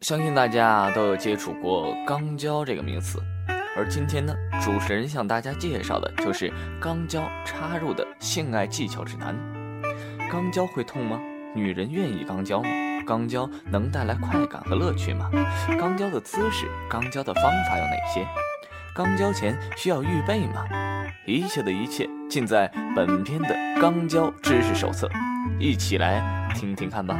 相信大家都有接触过肛交这个名词，而今天呢，主持人向大家介绍的就是肛交插入的性爱技巧指南。肛交会痛吗？女人愿意肛交吗？肛交能带来快感和乐趣吗？肛交的姿势、肛交的方法有哪些？肛交前需要预备吗？一切的一切尽在本篇的肛交知识手册，一起来听听看吧。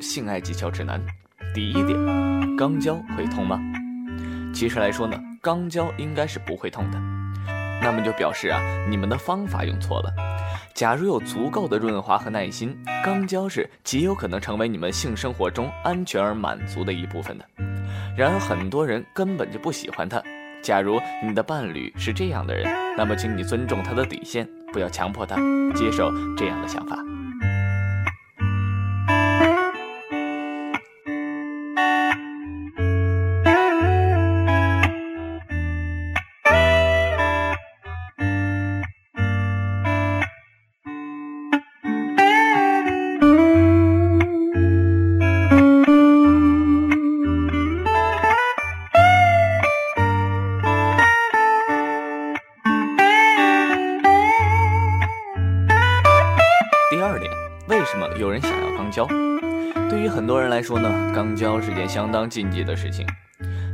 性爱技巧指南，第一点，肛交会痛吗？其实来说呢，肛交应该是不会痛的。那么就表示啊，你们的方法用错了。假如有足够的润滑和耐心，肛交是极有可能成为你们性生活中安全而满足的一部分的。然而很多人根本就不喜欢它。假如你的伴侣是这样的人，那么请你尊重他的底线，不要强迫他接受这样的想法。交是件相当禁忌的事情。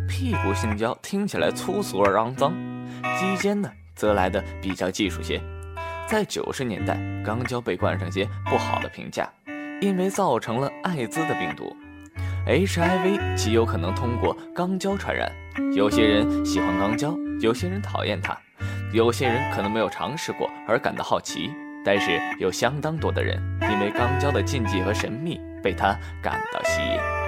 屁股性交听起来粗俗而肮脏，鸡奸呢则来的比较技术些。在九十年代，肛交被冠上些不好的评价，因为造成了艾滋的病毒，HIV 极有可能通过肛交传染。有些人喜欢肛交，有些人讨厌它，有些人可能没有尝试过而感到好奇。但是有相当多的人因为肛交的禁忌和神秘，被它感到吸引。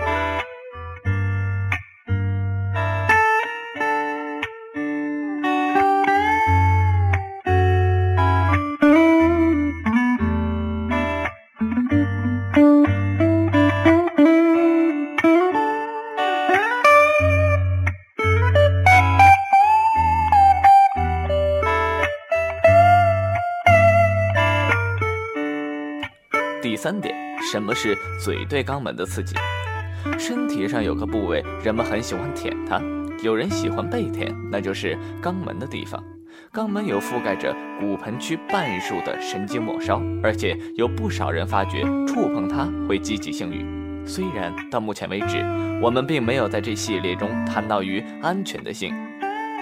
三点，什么是嘴对肛门的刺激？身体上有个部位，人们很喜欢舔它。有人喜欢被舔，那就是肛门的地方。肛门有覆盖着骨盆区半数的神经末梢，而且有不少人发觉触碰它会激起性欲。虽然到目前为止，我们并没有在这系列中谈到于安全的性，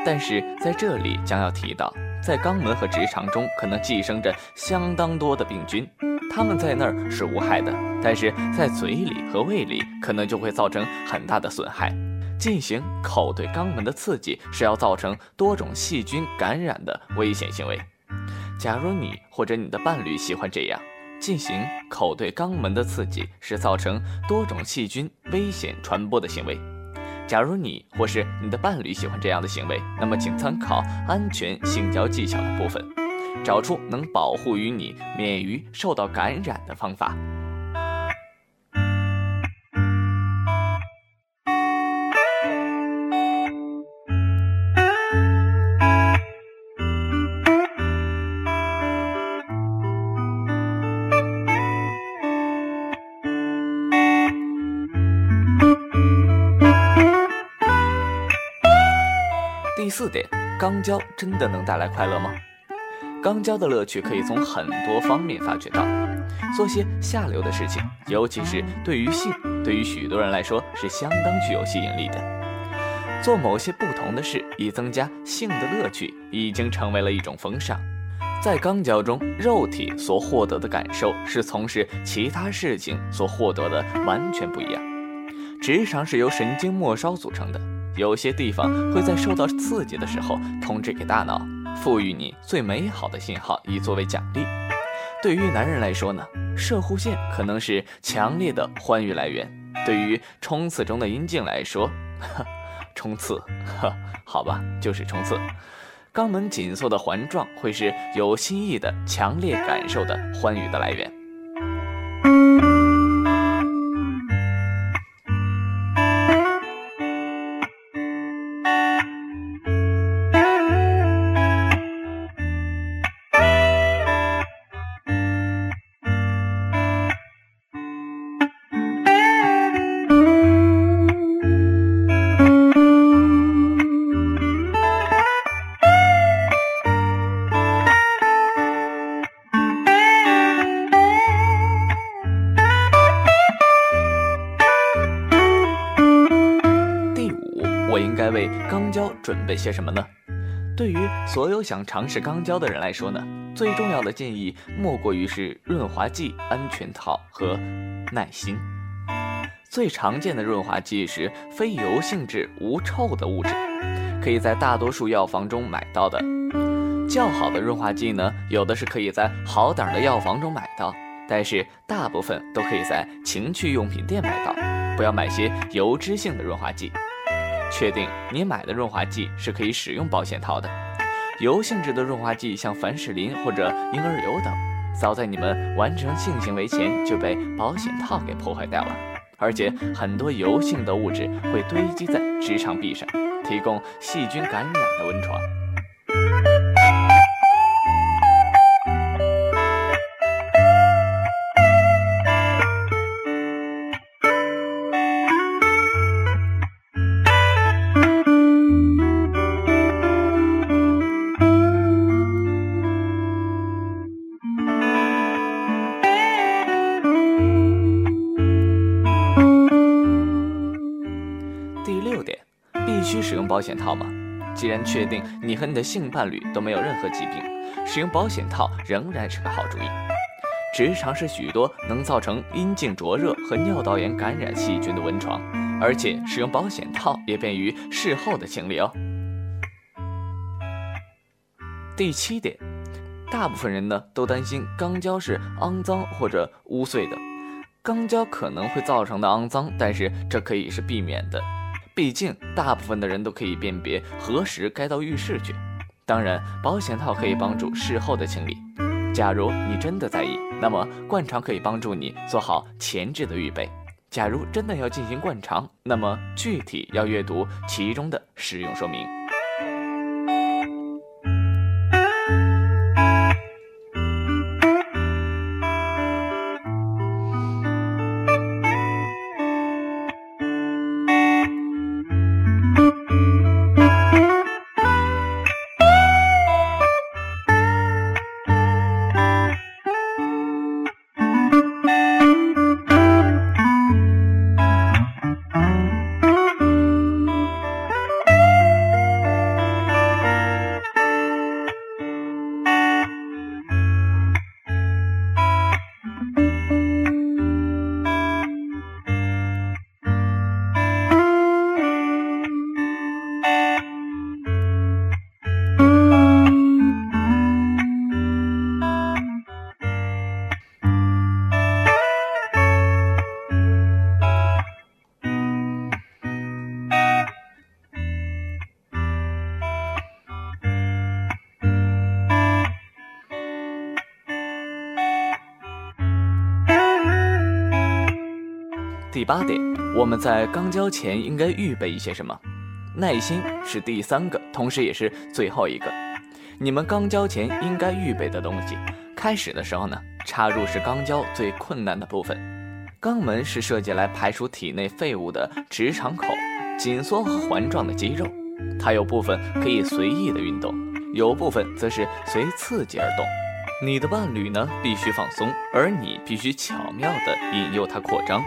但是在这里将要提到，在肛门和直肠中可能寄生着相当多的病菌。他们在那儿是无害的，但是在嘴里和胃里可能就会造成很大的损害。进行口对肛门的刺激是要造成多种细菌感染的危险行为。假如你或者你的伴侣喜欢这样进行口对肛门的刺激，是造成多种细菌危险传播的行为。假如你或是你的伴侣喜欢这样的行为，那么请参考安全性交技巧的部分。找出能保护于你免于受到感染的方法。第四点，肛交真的能带来快乐吗？肛交的乐趣可以从很多方面发掘到，做些下流的事情，尤其是对于性，对于许多人来说是相当具有吸引力的。做某些不同的事以增加性的乐趣，已经成为了一种风尚。在肛交中，肉体所获得的感受是从事其他事情所获得的完全不一样。直肠是由神经末梢组成的，有些地方会在受到刺激的时候通知给大脑。赋予你最美好的信号，以作为奖励。对于男人来说呢，射护线可能是强烈的欢愉来源；对于冲刺中的阴茎来说，冲刺，好吧，就是冲刺。肛门紧缩的环状会是有心意的强烈感受的欢愉的来源。准备些什么呢？对于所有想尝试肛交的人来说呢，最重要的建议莫过于是润滑剂、安全套和耐心。最常见的润滑剂是非油性质、无臭的物质，可以在大多数药房中买到的。较好的润滑剂呢，有的是可以在好点的药房中买到，但是大部分都可以在情趣用品店买到。不要买些油脂性的润滑剂。确定你买的润滑剂是可以使用保险套的。油性质的润滑剂，像凡士林或者婴儿油等，早在你们完成性行为前就被保险套给破坏掉了。而且很多油性的物质会堆积在直肠壁上，提供细菌感染的温床。然确定你和你的性伴侣都没有任何疾病，使用保险套仍然是个好主意。直肠是许多能造成阴茎灼热和尿道炎感染细菌的温床，而且使用保险套也便于事后的清理哦。第七点，大部分人呢都担心肛交是肮脏或者污秽的，肛交可能会造成的肮脏，但是这可以是避免的。毕竟，大部分的人都可以辨别何时该到浴室去。当然，保险套可以帮助事后的清理。假如你真的在意，那么灌肠可以帮助你做好前置的预备。假如真的要进行灌肠，那么具体要阅读其中的使用说明。八点，我们在肛交前应该预备一些什么？耐心是第三个，同时也是最后一个。你们肛交前应该预备的东西。开始的时候呢，插入是肛交最困难的部分。肛门是设计来排除体内废物的直肠口，紧缩和环状的肌肉。它有部分可以随意的运动，有部分则是随刺激而动。你的伴侣呢，必须放松，而你必须巧妙地引诱他扩张。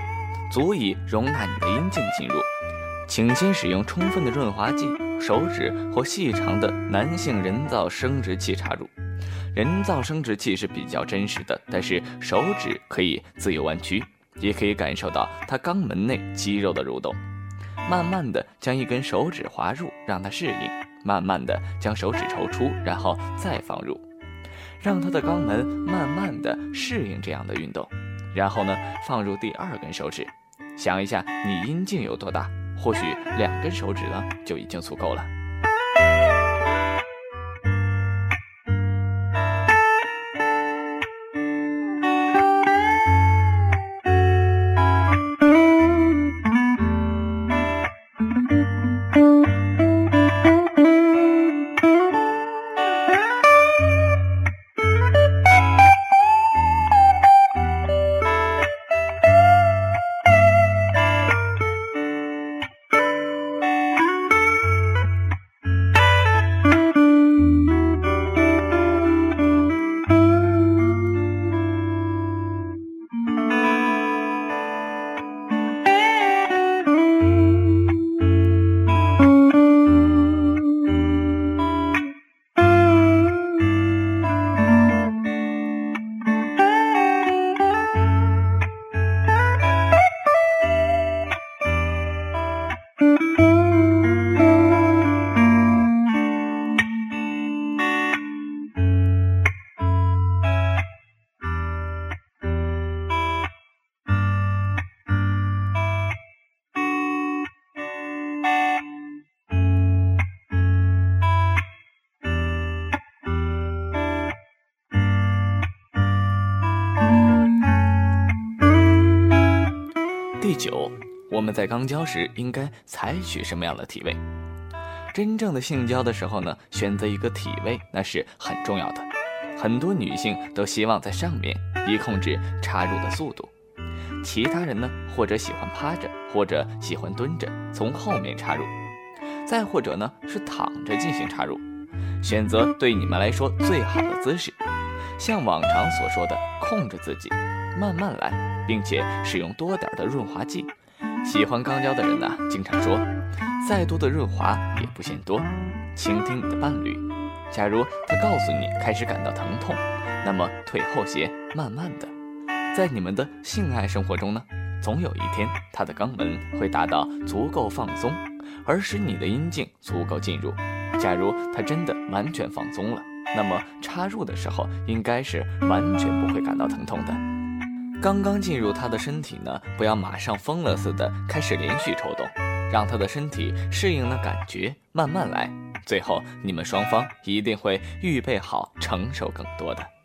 足以容纳你的阴茎进入，请先使用充分的润滑剂、手指或细长的男性人造生殖器插入。人造生殖器是比较真实的，但是手指可以自由弯曲，也可以感受到它肛门内肌肉的蠕动。慢慢的将一根手指滑入，让它适应；慢慢的将手指抽出，然后再放入，让它的肛门慢慢的适应这样的运动。然后呢，放入第二根手指。想一下，你阴茎有多大？或许两根手指呢，就已经足够了。在刚交时应该采取什么样的体位？真正的性交的时候呢，选择一个体位那是很重要的。很多女性都希望在上面，以控制插入的速度。其他人呢，或者喜欢趴着，或者喜欢蹲着，从后面插入，再或者呢是躺着进行插入。选择对你们来说最好的姿势，像往常所说的，控制自己，慢慢来，并且使用多点的润滑剂。喜欢肛交的人呢，经常说，再多的润滑也不嫌多。倾听你的伴侣，假如他告诉你开始感到疼痛，那么退后些，慢慢的。在你们的性爱生活中呢，总有一天他的肛门会达到足够放松，而使你的阴茎足够进入。假如他真的完全放松了，那么插入的时候应该是完全不会感到疼痛的。刚刚进入他的身体呢，不要马上疯了似的开始连续抽动，让他的身体适应了感觉，慢慢来。最后你们双方一定会预备好承受更多的。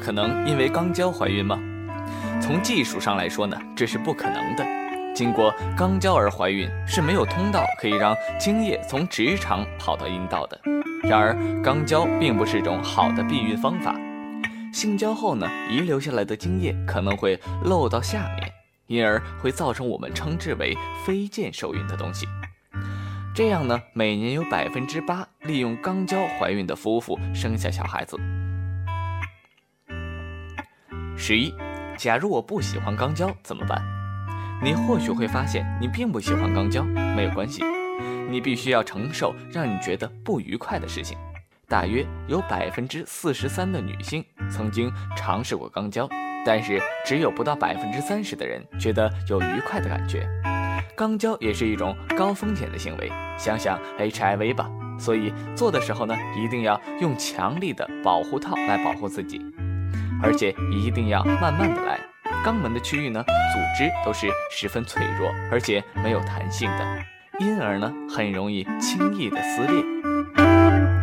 可能因为肛交怀孕吗？从技术上来说呢，这是不可能的。经过肛交而怀孕是没有通道可以让精液从直肠跑到阴道的。然而，肛交并不是种好的避孕方法。性交后呢，遗留下来的精液可能会漏到下面，因而会造成我们称之为非腱受孕的东西。这样呢，每年有百分之八利用肛交怀孕的夫妇生下小孩子。十一，假如我不喜欢肛交怎么办？你或许会发现你并不喜欢肛交，没有关系，你必须要承受让你觉得不愉快的事情。大约有百分之四十三的女性曾经尝试过肛交，但是只有不到百分之三十的人觉得有愉快的感觉。肛交也是一种高风险的行为，想想 HIV 吧。所以做的时候呢，一定要用强力的保护套来保护自己。而且一定要慢慢的来，肛门的区域呢，组织都是十分脆弱，而且没有弹性的，因而呢，很容易轻易的撕裂。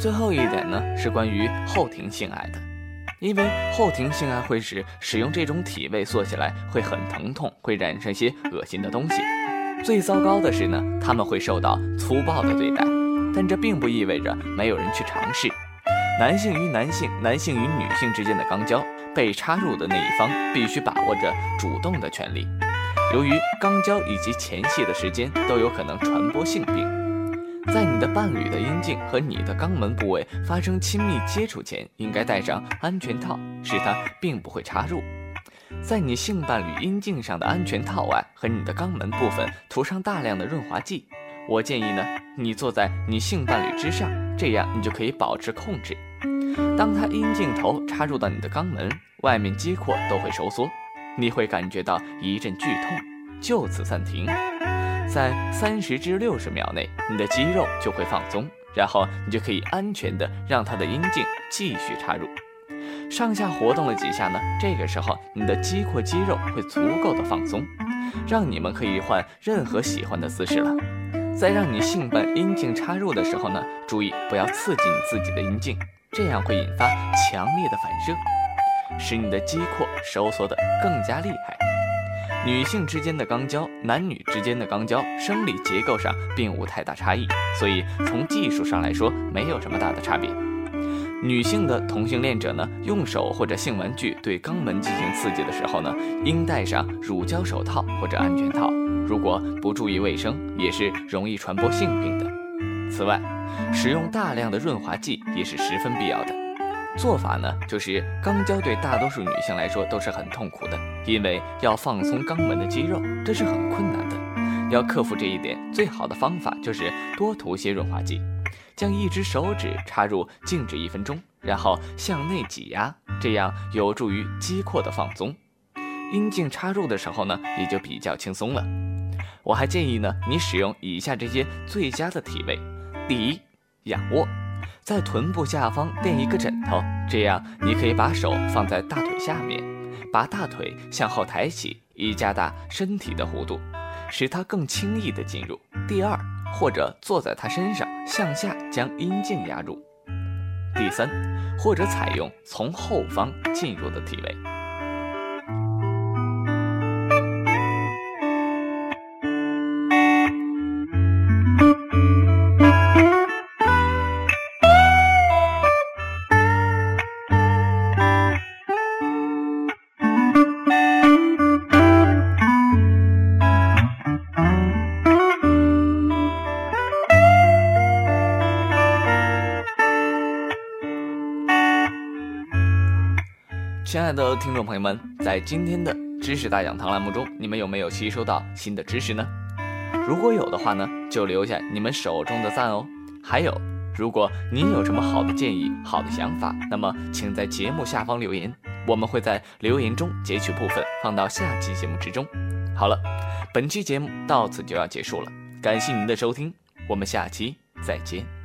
最后一点呢，是关于后庭性爱的，因为后庭性爱会使使用这种体位做起来会很疼痛，会染上些恶心的东西。最糟糕的是呢，他们会受到粗暴的对待，但这并不意味着没有人去尝试。男性与男性、男性与女性之间的肛交，被插入的那一方必须把握着主动的权利。由于肛交以及前戏的时间都有可能传播性病。在你的伴侣的阴茎和你的肛门部位发生亲密接触前，应该戴上安全套，使它并不会插入。在你性伴侣阴茎上的安全套外和你的肛门部分涂上大量的润滑剂。我建议呢，你坐在你性伴侣之上，这样你就可以保持控制。当他阴茎头插入到你的肛门，外面肌廓都会收缩，你会感觉到一阵剧痛，就此暂停。在三十至六十秒内，你的肌肉就会放松，然后你就可以安全的让他的阴茎继续插入。上下活动了几下呢？这个时候，你的肌阔肌肉会足够的放松，让你们可以换任何喜欢的姿势了。在让你性伴阴茎插入的时候呢，注意不要刺激你自己的阴茎，这样会引发强烈的反射，使你的肌廓收缩的更加厉害。女性之间的肛交，男女之间的肛交，生理结构上并无太大差异，所以从技术上来说没有什么大的差别。女性的同性恋者呢，用手或者性玩具对肛门进行刺激的时候呢，应戴上乳胶手套或者安全套。如果不注意卫生，也是容易传播性病的。此外，使用大量的润滑剂也是十分必要的。做法呢，就是肛交对大多数女性来说都是很痛苦的，因为要放松肛门的肌肉，这是很困难的。要克服这一点，最好的方法就是多涂些润滑剂，将一只手指插入，静止一分钟，然后向内挤压，这样有助于肌廓的放松。阴茎插入的时候呢，也就比较轻松了。我还建议呢，你使用以下这些最佳的体位：第一，仰卧。在臀部下方垫一个枕头，这样你可以把手放在大腿下面，把大腿向后抬起，以加大身体的弧度，使它更轻易地进入。第二，或者坐在他身上，向下将阴茎压入。第三，或者采用从后方进入的体位。亲爱的听众朋友们，在今天的知识大讲堂栏目中，你们有没有吸收到新的知识呢？如果有的话呢，就留下你们手中的赞哦。还有，如果您有什么好的建议、好的想法，那么请在节目下方留言，我们会在留言中截取部分放到下期节目之中。好了，本期节目到此就要结束了，感谢您的收听，我们下期再见。